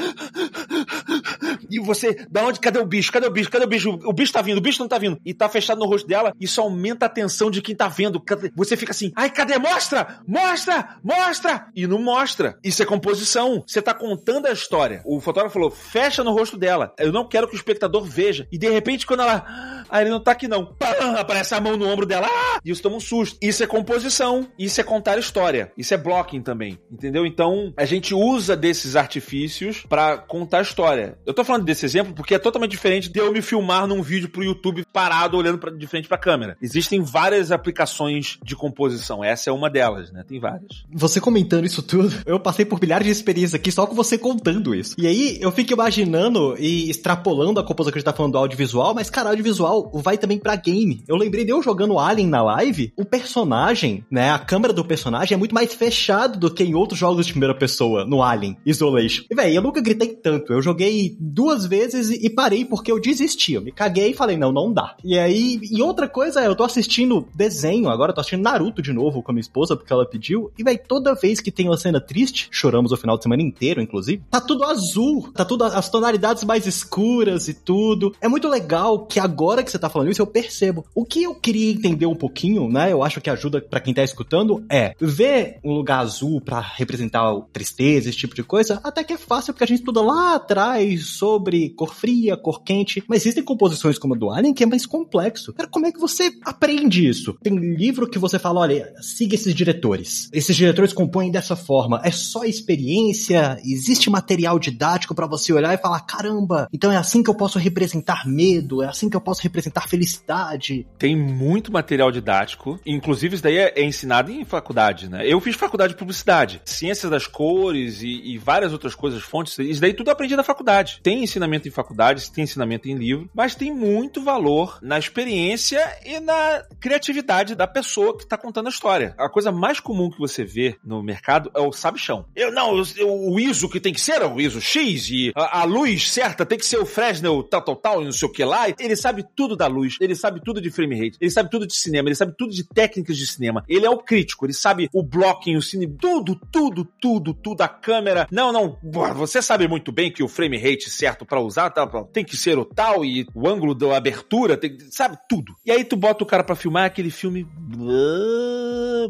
Speaker 2: E você, da onde? Cadê o bicho? Cadê o bicho? Cadê o bicho? O bicho tá vindo, o bicho não tá vindo. E tá fechado no rosto dela, isso aumenta a tensão de quem tá vendo. Você fica assim, ai, cadê? Mostra! Mostra! Mostra! E não mostra. Isso é composição. Você tá contando a história. O fotógrafo falou, fecha no rosto dela. Eu não quero que o espectador veja. E de repente, quando ela. Ah, ele não tá aqui não. Pam, aparece a mão no ombro dela. Ah! E isso toma um susto. Isso é composição. Isso é contar história. Isso é blocking também. Entendeu? Então, a gente usa desses artifícios para contar história. Eu tô falando desse exemplo porque é totalmente diferente de eu me filmar num vídeo pro YouTube parado olhando pra, de frente pra câmera. Existem várias aplicações de composição. Essa é uma delas, né? Tem várias.
Speaker 1: Você comentando isso tudo, eu passei por milhares de experiências aqui só com você contando isso. E aí eu fico imaginando e extrapolando a composição que a gente tá falando do audiovisual, mas cara, audiovisual vai também pra game. Eu lembrei de eu jogando Alien na live, o personagem, né? A câmera do personagem é muito mais fechado do que em outros jogos de primeira pessoa, no Alien Isolation. E véi, eu nunca gritei tanto. Eu joguei duas vezes e parei porque eu desisti. Eu me caguei e falei, não, não dá. E aí, e outra coisa é, eu tô assistindo desenho agora, tô assistindo Naruto de novo com a minha esposa, porque ela pediu. E, véi, toda vez que tem uma cena triste, choramos o final de semana inteiro, inclusive, tá tudo azul, tá tudo as tonalidades mais escuras e tudo. É muito legal que agora que você tá falando isso, eu percebo. O que eu queria entender um pouquinho, né? Eu acho que ajuda para quem tá escutando é ver um lugar azul para representar tristeza, esse tipo de coisa, até que é fácil porque a gente estuda lá atrás sobre sobre cor fria, cor quente, mas existem composições como a do Alien que é mais complexo. Cara, como é que você aprende isso? Tem livro que você fala, olha, siga esses diretores. Esses diretores compõem dessa forma. É só experiência? Existe material didático para você olhar e falar, caramba, então é assim que eu posso representar medo, é assim que eu posso representar felicidade.
Speaker 2: Tem muito material didático, inclusive isso daí é, é ensinado em faculdade, né? Eu fiz faculdade de publicidade, ciências das cores e, e várias outras coisas, fontes, isso daí tudo aprendi na faculdade. Tem ensinamento em faculdade, tem ensinamento em livro, mas tem muito valor na experiência e na criatividade da pessoa que tá contando a história. A coisa mais comum que você vê no mercado é o sabichão. Eu não, eu, o ISO que tem que ser é o ISO X e a, a luz certa tem que ser o Fresnel tal, tal, tal, e não sei o que lá. Ele sabe tudo da luz, ele sabe tudo de frame rate, ele sabe tudo de cinema, ele sabe tudo de técnicas de cinema. Ele é o crítico, ele sabe o blocking, o cine, tudo, tudo, tudo, tudo, a câmera. Não, não, você sabe muito bem que o frame rate certo para usar tá, tem que ser o tal e o ângulo da abertura, tem, sabe tudo. E aí tu bota o cara para filmar aquele filme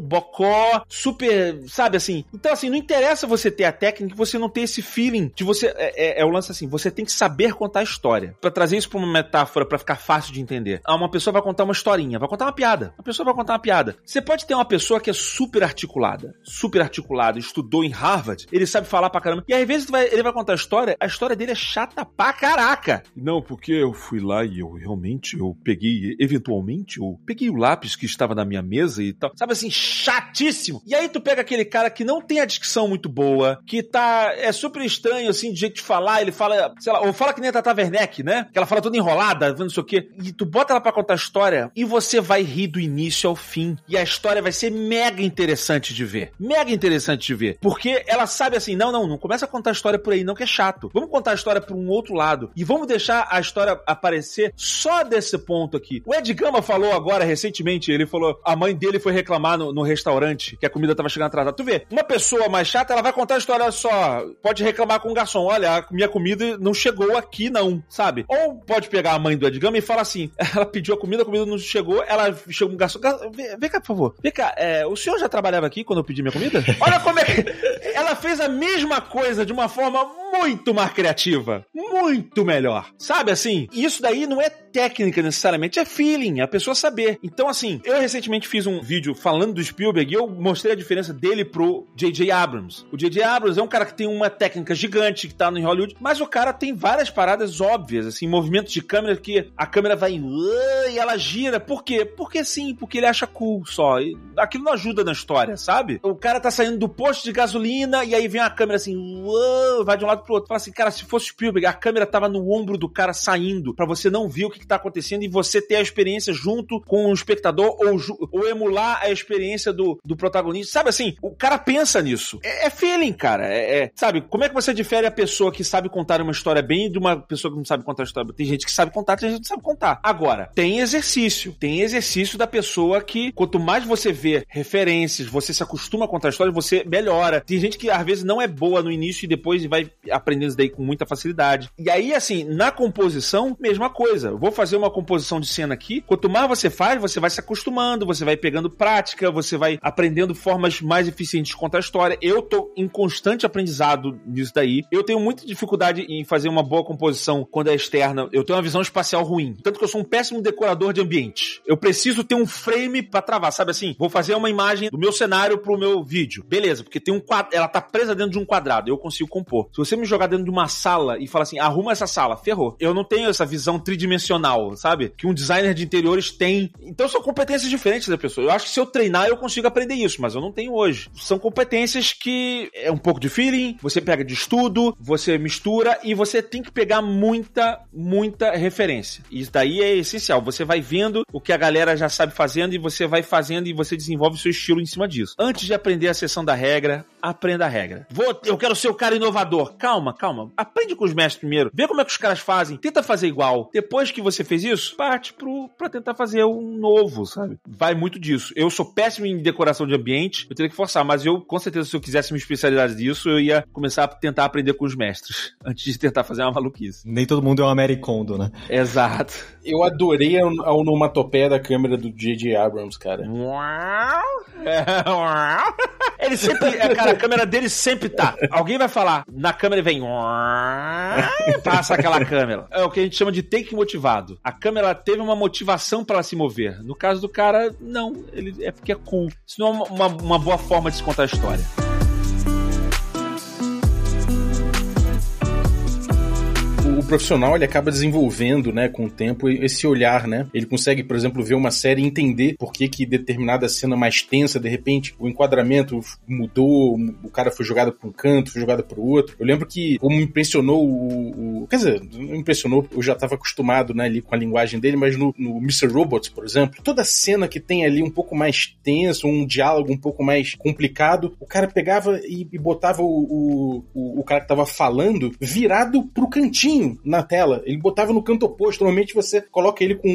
Speaker 2: bocó, super, sabe assim. Então assim, não interessa você ter a técnica, você não ter esse feeling de você é, é, é o lance assim, você tem que saber contar a história. Para trazer isso para uma metáfora para ficar fácil de entender. Ah, uma pessoa vai contar uma historinha, vai contar uma piada. A pessoa vai contar uma piada. Você pode ter uma pessoa que é super articulada, super articulada, estudou em Harvard, ele sabe falar pra caramba. E às vezes vai, ele vai contar a história, a história dele é chata pra caraca. Não, porque eu fui lá e eu realmente eu peguei, eventualmente, eu peguei o lápis que estava na minha mesa e tal. Sabe assim, chatíssimo. E aí tu pega aquele cara que não tem a dicção muito boa, que tá é super estranho assim de jeito de falar, ele fala, sei lá, ou fala que nem a Tata Werneck, né? Que ela fala toda enrolada, não sei o quê. E tu bota ela pra contar a história e você vai rir do início ao fim. E a história vai ser mega interessante de ver. Mega interessante de ver. Porque ela sabe assim, não, não, não começa a contar a história por aí não que é chato. Vamos contar a história por um outro lado. E vamos deixar a história aparecer só desse ponto aqui. O Ed Gama falou agora recentemente, ele falou, a mãe dele foi reclamar no, no restaurante que a comida tava chegando atrasada. Tu vê, uma pessoa mais chata, ela vai contar a história só, pode reclamar com o garçom, olha, a minha comida não chegou aqui não, sabe? Ou pode pegar a mãe do Ed Gama e falar assim, ela pediu a comida, a comida não chegou, ela chegou com um garçom, vem, vem cá, por favor, vem cá, é, o senhor já trabalhava aqui quando eu pedi minha comida? Olha como é que... Ela fez a mesma coisa de uma forma muito mais criativa, muito melhor, sabe assim? Isso daí não é técnica necessariamente, é feeling, é a pessoa saber. Então, assim, eu recentemente fiz um vídeo falando do Spielberg e eu mostrei a diferença dele pro J.J. Abrams. O J.J. Abrams é um cara que tem uma técnica gigante que tá no Hollywood, mas o cara tem várias paradas óbvias, assim, movimentos de câmera que a câmera vai e ela gira. Por quê? Porque sim, porque ele acha cool só. E aquilo não ajuda na história, sabe? O cara tá saindo do posto de gasolina e aí vem a câmera assim, vai de um lado pro outro. Fala assim, cara, se fosse Spielberg, a câmera tava no ombro do cara saindo, para você não ver o que, que tá acontecendo e você ter a experiência junto com o espectador ou, ou emular a experiência do, do protagonista. Sabe assim, o cara pensa nisso. É, é feeling, cara. É, é, sabe, como é que você difere a pessoa que sabe contar uma história bem de uma pessoa que não sabe contar a história? Tem gente que sabe contar, tem gente que não sabe contar. Agora, tem exercício. Tem exercício da pessoa que, quanto mais você vê referências, você se acostuma a contar a história, você melhora. Tem gente que às vezes não é boa no início e depois vai aprendendo isso daí com muita facilidade. E aí, assim, na composição, mesma coisa. Vou fazer uma composição de cena aqui. Quanto mais você faz, você vai se acostumando, você vai pegando prática, você vai aprendendo formas mais eficientes de contar a história. Eu tô em constante aprendizado nisso daí. Eu tenho muita dificuldade em fazer uma boa composição quando é externa. Eu tenho uma visão espacial ruim. Tanto que eu sou um péssimo decorador de ambiente. Eu preciso ter um frame para travar, sabe assim? Vou fazer uma imagem do meu cenário pro meu vídeo. Beleza, porque tem um quadro, ela tá presa dentro de um quadrado. Eu consigo compor. Se você me jogar dentro de uma sala e falar assim, arruma essa sala, ferrou. Eu não tenho essa visão tridimensional, sabe? Que um designer de interiores tem. Então são competências diferentes da pessoa. Eu acho que se eu treinar, eu consigo aprender isso, mas eu não tenho hoje. São competências que é um pouco de feeling, você pega de estudo, você mistura e você tem que pegar muita, muita referência. Isso daí é essencial. Você vai vendo o que a galera já sabe fazendo e você vai fazendo e você desenvolve o seu estilo em cima disso. Antes de aprender a sessão da regra, aprenda a regra. Vou, eu quero ser o cara inovador. Calma, calma. Aprende com os mestres primeiro. Vê como é que os caras fazem. Tenta fazer igual. Depois que você fez isso, parte pro, pra tentar fazer um novo, sabe? Vai muito disso. Eu sou péssimo em decoração de ambiente. Eu teria que forçar, mas eu, com certeza, se eu quisesse me especializar nisso, eu ia começar a tentar aprender com os mestres. Antes de tentar fazer uma maluquice.
Speaker 1: Nem todo mundo é uma Mary Kondo, né?
Speaker 2: Exato.
Speaker 3: Eu adorei a, a onomatopeia da câmera do J.J. Abrams, cara.
Speaker 2: Ele sempre. é, Cara, a câmera dele sempre tá. Alguém vai falar, na câmera vem. Passa aquela câmera. É o que a gente chama de take motivado. A câmera teve uma motivação para se mover. No caso do cara, não. Ele é porque é cool. Isso não é uma, uma boa forma de se contar a história.
Speaker 3: Profissional ele acaba desenvolvendo, né, com o tempo, esse olhar, né? Ele consegue, por exemplo, ver uma série e entender por que, que determinada cena mais tensa, de repente, o enquadramento mudou, o cara foi jogado para um canto, foi jogado para o outro. Eu lembro que, como me impressionou o, o. Quer dizer, não impressionou, eu já estava acostumado, né, ali com a linguagem dele, mas no, no Mr. Robots, por exemplo, toda cena que tem ali um pouco mais tenso, um diálogo um pouco mais complicado, o cara pegava e, e botava o, o, o cara que estava falando virado pro cantinho na tela. Ele botava no canto oposto. Normalmente você coloca ele com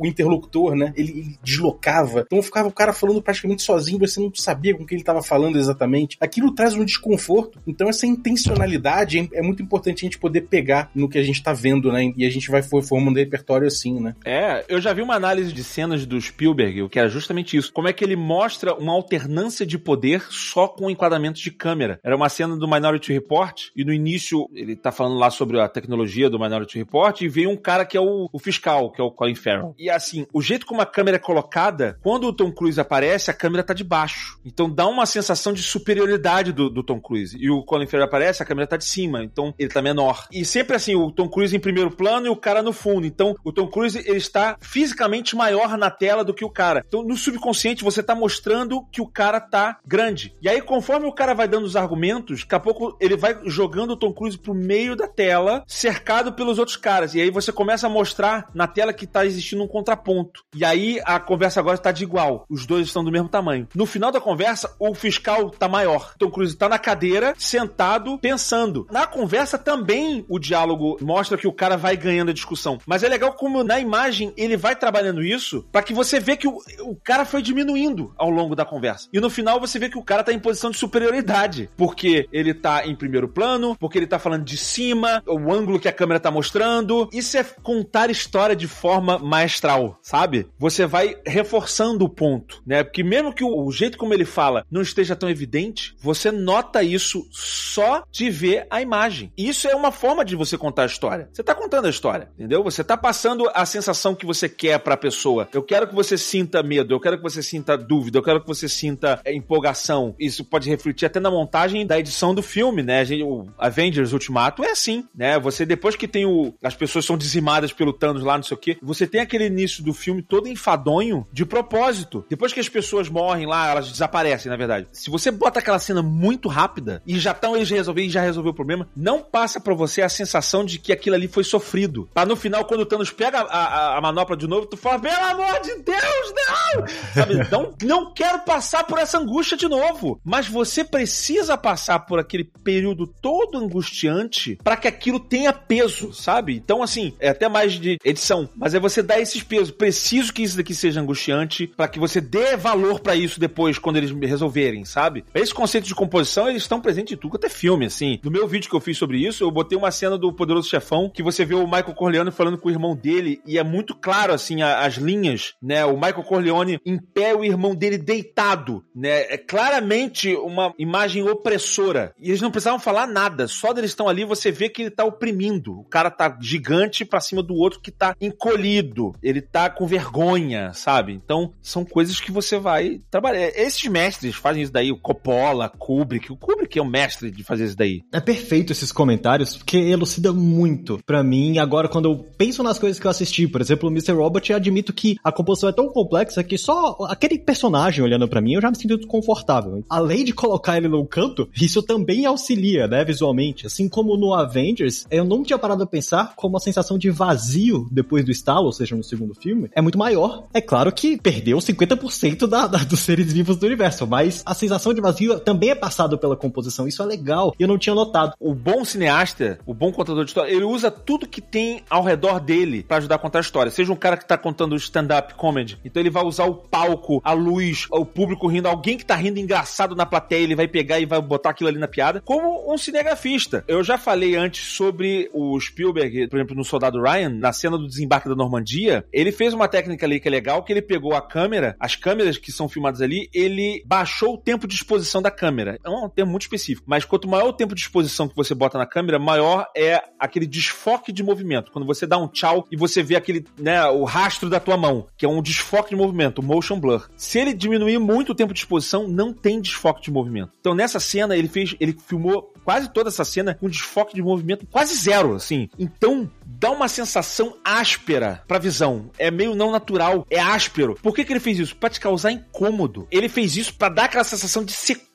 Speaker 3: o interlocutor, né? Ele, ele deslocava. Então ficava o cara falando praticamente sozinho, você não sabia com que ele estava falando exatamente. Aquilo traz um desconforto. Então essa intencionalidade é, é muito importante a gente poder pegar no que a gente está vendo, né? E a gente vai formando repertório assim, né?
Speaker 2: É, eu já vi uma análise de cenas do Spielberg, o que era justamente isso. Como é que ele mostra uma alternância de poder só com enquadramento de câmera. Era uma cena do Minority Report e no início ele tá falando lá sobre a tecnologia tecnologia do Minority Report e veio um cara que é o, o, fiscal, que é o Colin Farrell. E assim, o jeito como a câmera é colocada, quando o Tom Cruise aparece, a câmera tá de baixo. Então dá uma sensação de superioridade do, do Tom Cruise. E o Colin Farrell aparece, a câmera tá de cima, então ele tá menor. E sempre assim, o Tom Cruise em primeiro plano e o cara no fundo. Então o Tom Cruise ele está fisicamente maior na tela do que o cara. Então no subconsciente você tá mostrando que o cara tá grande. E aí conforme o cara vai dando os argumentos, daqui a pouco ele vai jogando o Tom Cruise pro meio da tela, cercado pelos outros caras. E aí você começa a mostrar na tela que tá existindo um contraponto. E aí a conversa agora tá de igual. Os dois estão do mesmo tamanho. No final da conversa, o fiscal tá maior. Tom Cruise tá na cadeira, sentado, pensando. Na conversa também o diálogo mostra que o cara vai ganhando a discussão. Mas é legal como na imagem ele vai trabalhando isso para que você vê que o, o cara foi diminuindo ao longo da conversa. E no final você vê que o cara tá em posição de superioridade. Porque ele tá em primeiro plano, porque ele tá falando de cima, o ângulo que a câmera tá mostrando. Isso é contar história de forma maestral, sabe? Você vai reforçando o ponto, né? Porque mesmo que o, o jeito como ele fala não esteja tão evidente, você nota isso só de ver a imagem. Isso é uma forma de você contar a história. Você tá contando a história, entendeu? Você tá passando a sensação que você quer pra pessoa. Eu quero que você sinta medo, eu quero que você sinta dúvida, eu quero que você sinta é, empolgação. Isso pode refletir até na montagem da edição do filme, né? o Avengers Ultimato é assim, né? Você depois que tem o. As pessoas são dizimadas pelo Thanos lá, não sei o quê. Você tem aquele início do filme todo enfadonho de propósito. Depois que as pessoas morrem lá, elas desaparecem, na verdade. Se você bota aquela cena muito rápida e já estão eles resolver e já resolveu o problema, não passa para você a sensação de que aquilo ali foi sofrido. Pra no final, quando o Thanos pega a, a, a manopla de novo, tu fala, pelo amor de Deus, não! Sabe? Não, não quero passar por essa angústia de novo. Mas você precisa passar por aquele período todo angustiante para que aquilo tenha peso peso, sabe? Então, assim, é até mais de edição, mas é você dar esses pesos. Preciso que isso daqui seja angustiante para que você dê valor para isso depois, quando eles resolverem, sabe? Esse conceito de composição, eles estão presentes em tudo, até filme, assim. No meu vídeo que eu fiz sobre isso, eu botei uma cena do Poderoso Chefão, que você vê o Michael Corleone falando com o irmão dele, e é muito claro, assim, as linhas, né? O Michael Corleone em pé, o irmão dele deitado, né? É claramente uma imagem opressora. E eles não precisavam falar nada, só deles estão ali, você vê que ele tá oprimindo. O cara tá gigante pra cima do outro que tá encolhido. Ele tá com vergonha, sabe? Então, são coisas que você vai trabalhar. Esses mestres fazem isso daí, o Coppola, Kubrick. O Kubrick é o mestre de fazer isso daí.
Speaker 1: É perfeito esses comentários, porque elucida muito para mim. Agora, quando eu penso nas coisas que eu assisti, por exemplo, o Mr. Robot, eu admito que a composição é tão complexa que só aquele personagem olhando para mim eu já me sinto desconfortável. Além de colocar ele no canto, isso também auxilia, né, visualmente. Assim como no Avengers, eu não tinha parado a pensar como a sensação de vazio depois do estalo, ou seja, no segundo filme, é muito maior. É claro que perdeu 50% da, da, dos seres vivos do universo, mas a sensação de vazio também é passado pela composição. Isso é legal eu não tinha notado.
Speaker 2: O bom cineasta, o bom contador de história, ele usa tudo que tem ao redor dele para ajudar a contar a história. Seja um cara que tá contando stand-up comedy, então ele vai usar o palco, a luz, o público rindo, alguém que tá rindo engraçado na plateia, ele vai pegar e vai botar aquilo ali na piada, como um cinegrafista. Eu já falei antes sobre o o Spielberg, por exemplo, no Soldado Ryan, na cena do desembarque da Normandia, ele fez uma técnica ali que é legal, que ele pegou a câmera, as câmeras que são filmadas ali, ele baixou o tempo de exposição da câmera. É um termo muito específico, mas quanto maior o tempo de exposição que você bota na câmera, maior é aquele desfoque de movimento. Quando você dá um tchau e você vê aquele, né, o rastro da tua mão, que é um desfoque de movimento, motion blur. Se ele diminuir muito o tempo de exposição, não tem desfoque de movimento. Então nessa cena ele fez, ele filmou quase toda essa cena com desfoque de movimento quase zero, assim. Então dá uma sensação áspera pra visão. É meio não natural, é áspero. Por que, que ele fez isso? Pra te causar incômodo. Ele fez isso para dar aquela sensação de secura.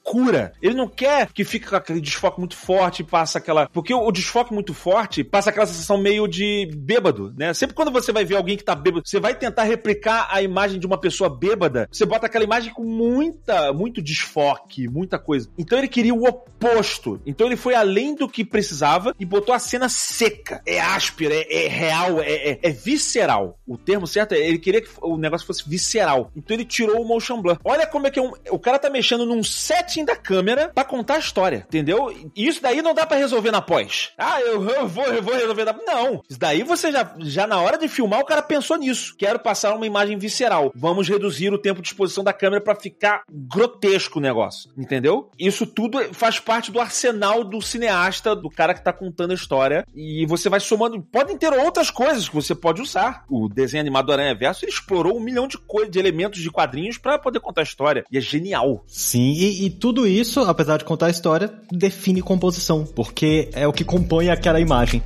Speaker 2: Ele não quer que fique com aquele desfoque muito forte e passa aquela. Porque o desfoque muito forte passa aquela sensação meio de bêbado, né? Sempre quando você vai ver alguém que tá bêbado, você vai tentar replicar a imagem de uma pessoa bêbada, você bota aquela imagem com muita, muito desfoque, muita coisa. Então ele queria o oposto. Então ele foi além do que precisava e botou a cena seca. É áspera, é, é real, é, é, é visceral. O termo certo é ele queria que o negócio fosse visceral. Então ele tirou o motion blur. Olha como é que é um, o cara tá mexendo num da câmera para contar a história, entendeu? E isso daí não dá para resolver na pós. Ah, eu, eu, vou, eu vou resolver na Não. Isso daí você já, já na hora de filmar, o cara pensou nisso. Quero passar uma imagem visceral. Vamos reduzir o tempo de exposição da câmera para ficar grotesco o negócio, entendeu? Isso tudo faz parte do arsenal do cineasta, do cara que tá contando a história. E você vai somando. Podem ter outras coisas que você pode usar. O desenho animado do Aranha Verso explorou um milhão de coisas, de elementos de quadrinhos para poder contar a história. E é genial.
Speaker 1: Sim, e, e tudo isso, apesar de contar a história, define composição, porque é o que compõe aquela imagem.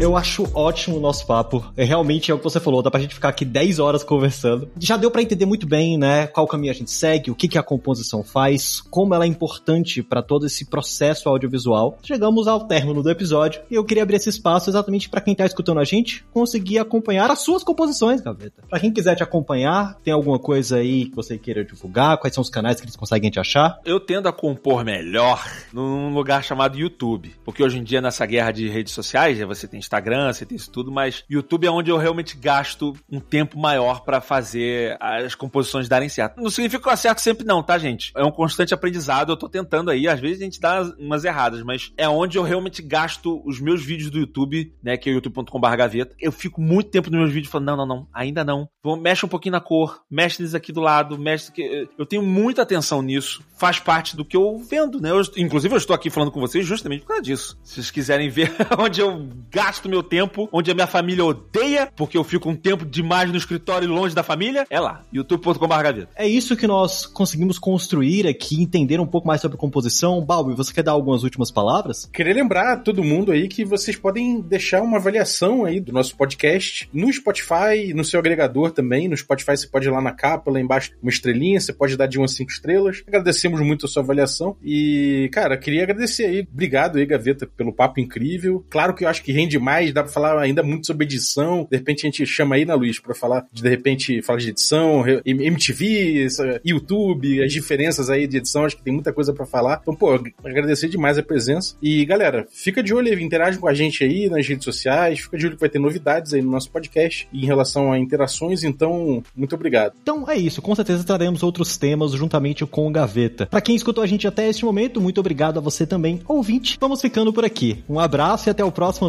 Speaker 1: Eu acho ótimo o nosso papo. É, realmente é o que você falou, dá pra gente ficar aqui 10 horas conversando. Já deu para entender muito bem, né, qual caminho a gente segue, o que, que a composição faz, como ela é importante para todo esse processo audiovisual. Chegamos ao término do episódio e eu queria abrir esse espaço exatamente para quem tá escutando a gente conseguir acompanhar as suas composições, Gaveta. Para quem quiser te acompanhar, tem alguma coisa aí que você queira divulgar? Quais são os canais que eles conseguem te achar?
Speaker 2: Eu tendo a compor melhor num lugar chamado YouTube, porque hoje em dia nessa guerra de redes sociais, você tem Instagram, você tem isso tudo, mas YouTube é onde eu realmente gasto um tempo maior para fazer as composições darem certo. Não significa que eu acerto sempre não, tá, gente? É um constante aprendizado, eu tô tentando aí, às vezes a gente dá umas erradas, mas é onde eu realmente gasto os meus vídeos do YouTube, né, que é youtube.com.br gaveta. Eu fico muito tempo nos meus vídeos falando, não, não, não, ainda não. Vou, mexe um pouquinho na cor, mexe eles aqui do lado, mexe aqui. Eu tenho muita atenção nisso, faz parte do que eu vendo, né? Eu, inclusive eu estou aqui falando com vocês justamente por causa disso. Se vocês quiserem ver onde eu gasto meu tempo, onde a minha família odeia, porque eu fico um tempo demais no escritório e longe da família, é lá, youtube.com.br.
Speaker 1: É isso que nós conseguimos construir aqui, entender um pouco mais sobre composição. Balbi, você quer dar algumas últimas palavras?
Speaker 3: Queria lembrar a todo mundo aí que vocês podem deixar uma avaliação aí do nosso podcast no Spotify, no seu agregador também. No Spotify você pode ir lá na capa, lá embaixo, uma estrelinha, você pode dar de umas cinco estrelas. Agradecemos muito a sua avaliação. E, cara, queria agradecer aí. Obrigado aí, Gaveta, pelo papo incrível. Claro que eu acho que rende mais, dá pra falar ainda muito sobre edição. De repente a gente chama aí, na né, Luiz, pra falar de, de repente, falar de edição, MTV, YouTube, as diferenças aí de edição. Acho que tem muita coisa para falar. Então, pô, agradecer demais a presença. E, galera, fica de olho aí, interage com a gente aí nas redes sociais. Fica de olho que vai ter novidades aí no nosso podcast em relação a interações. Então, muito obrigado.
Speaker 1: Então é isso. Com certeza traremos outros temas juntamente com o Gaveta. Para quem escutou a gente até este momento, muito obrigado a você também, ouvinte. Vamos ficando por aqui. Um abraço e até o próximo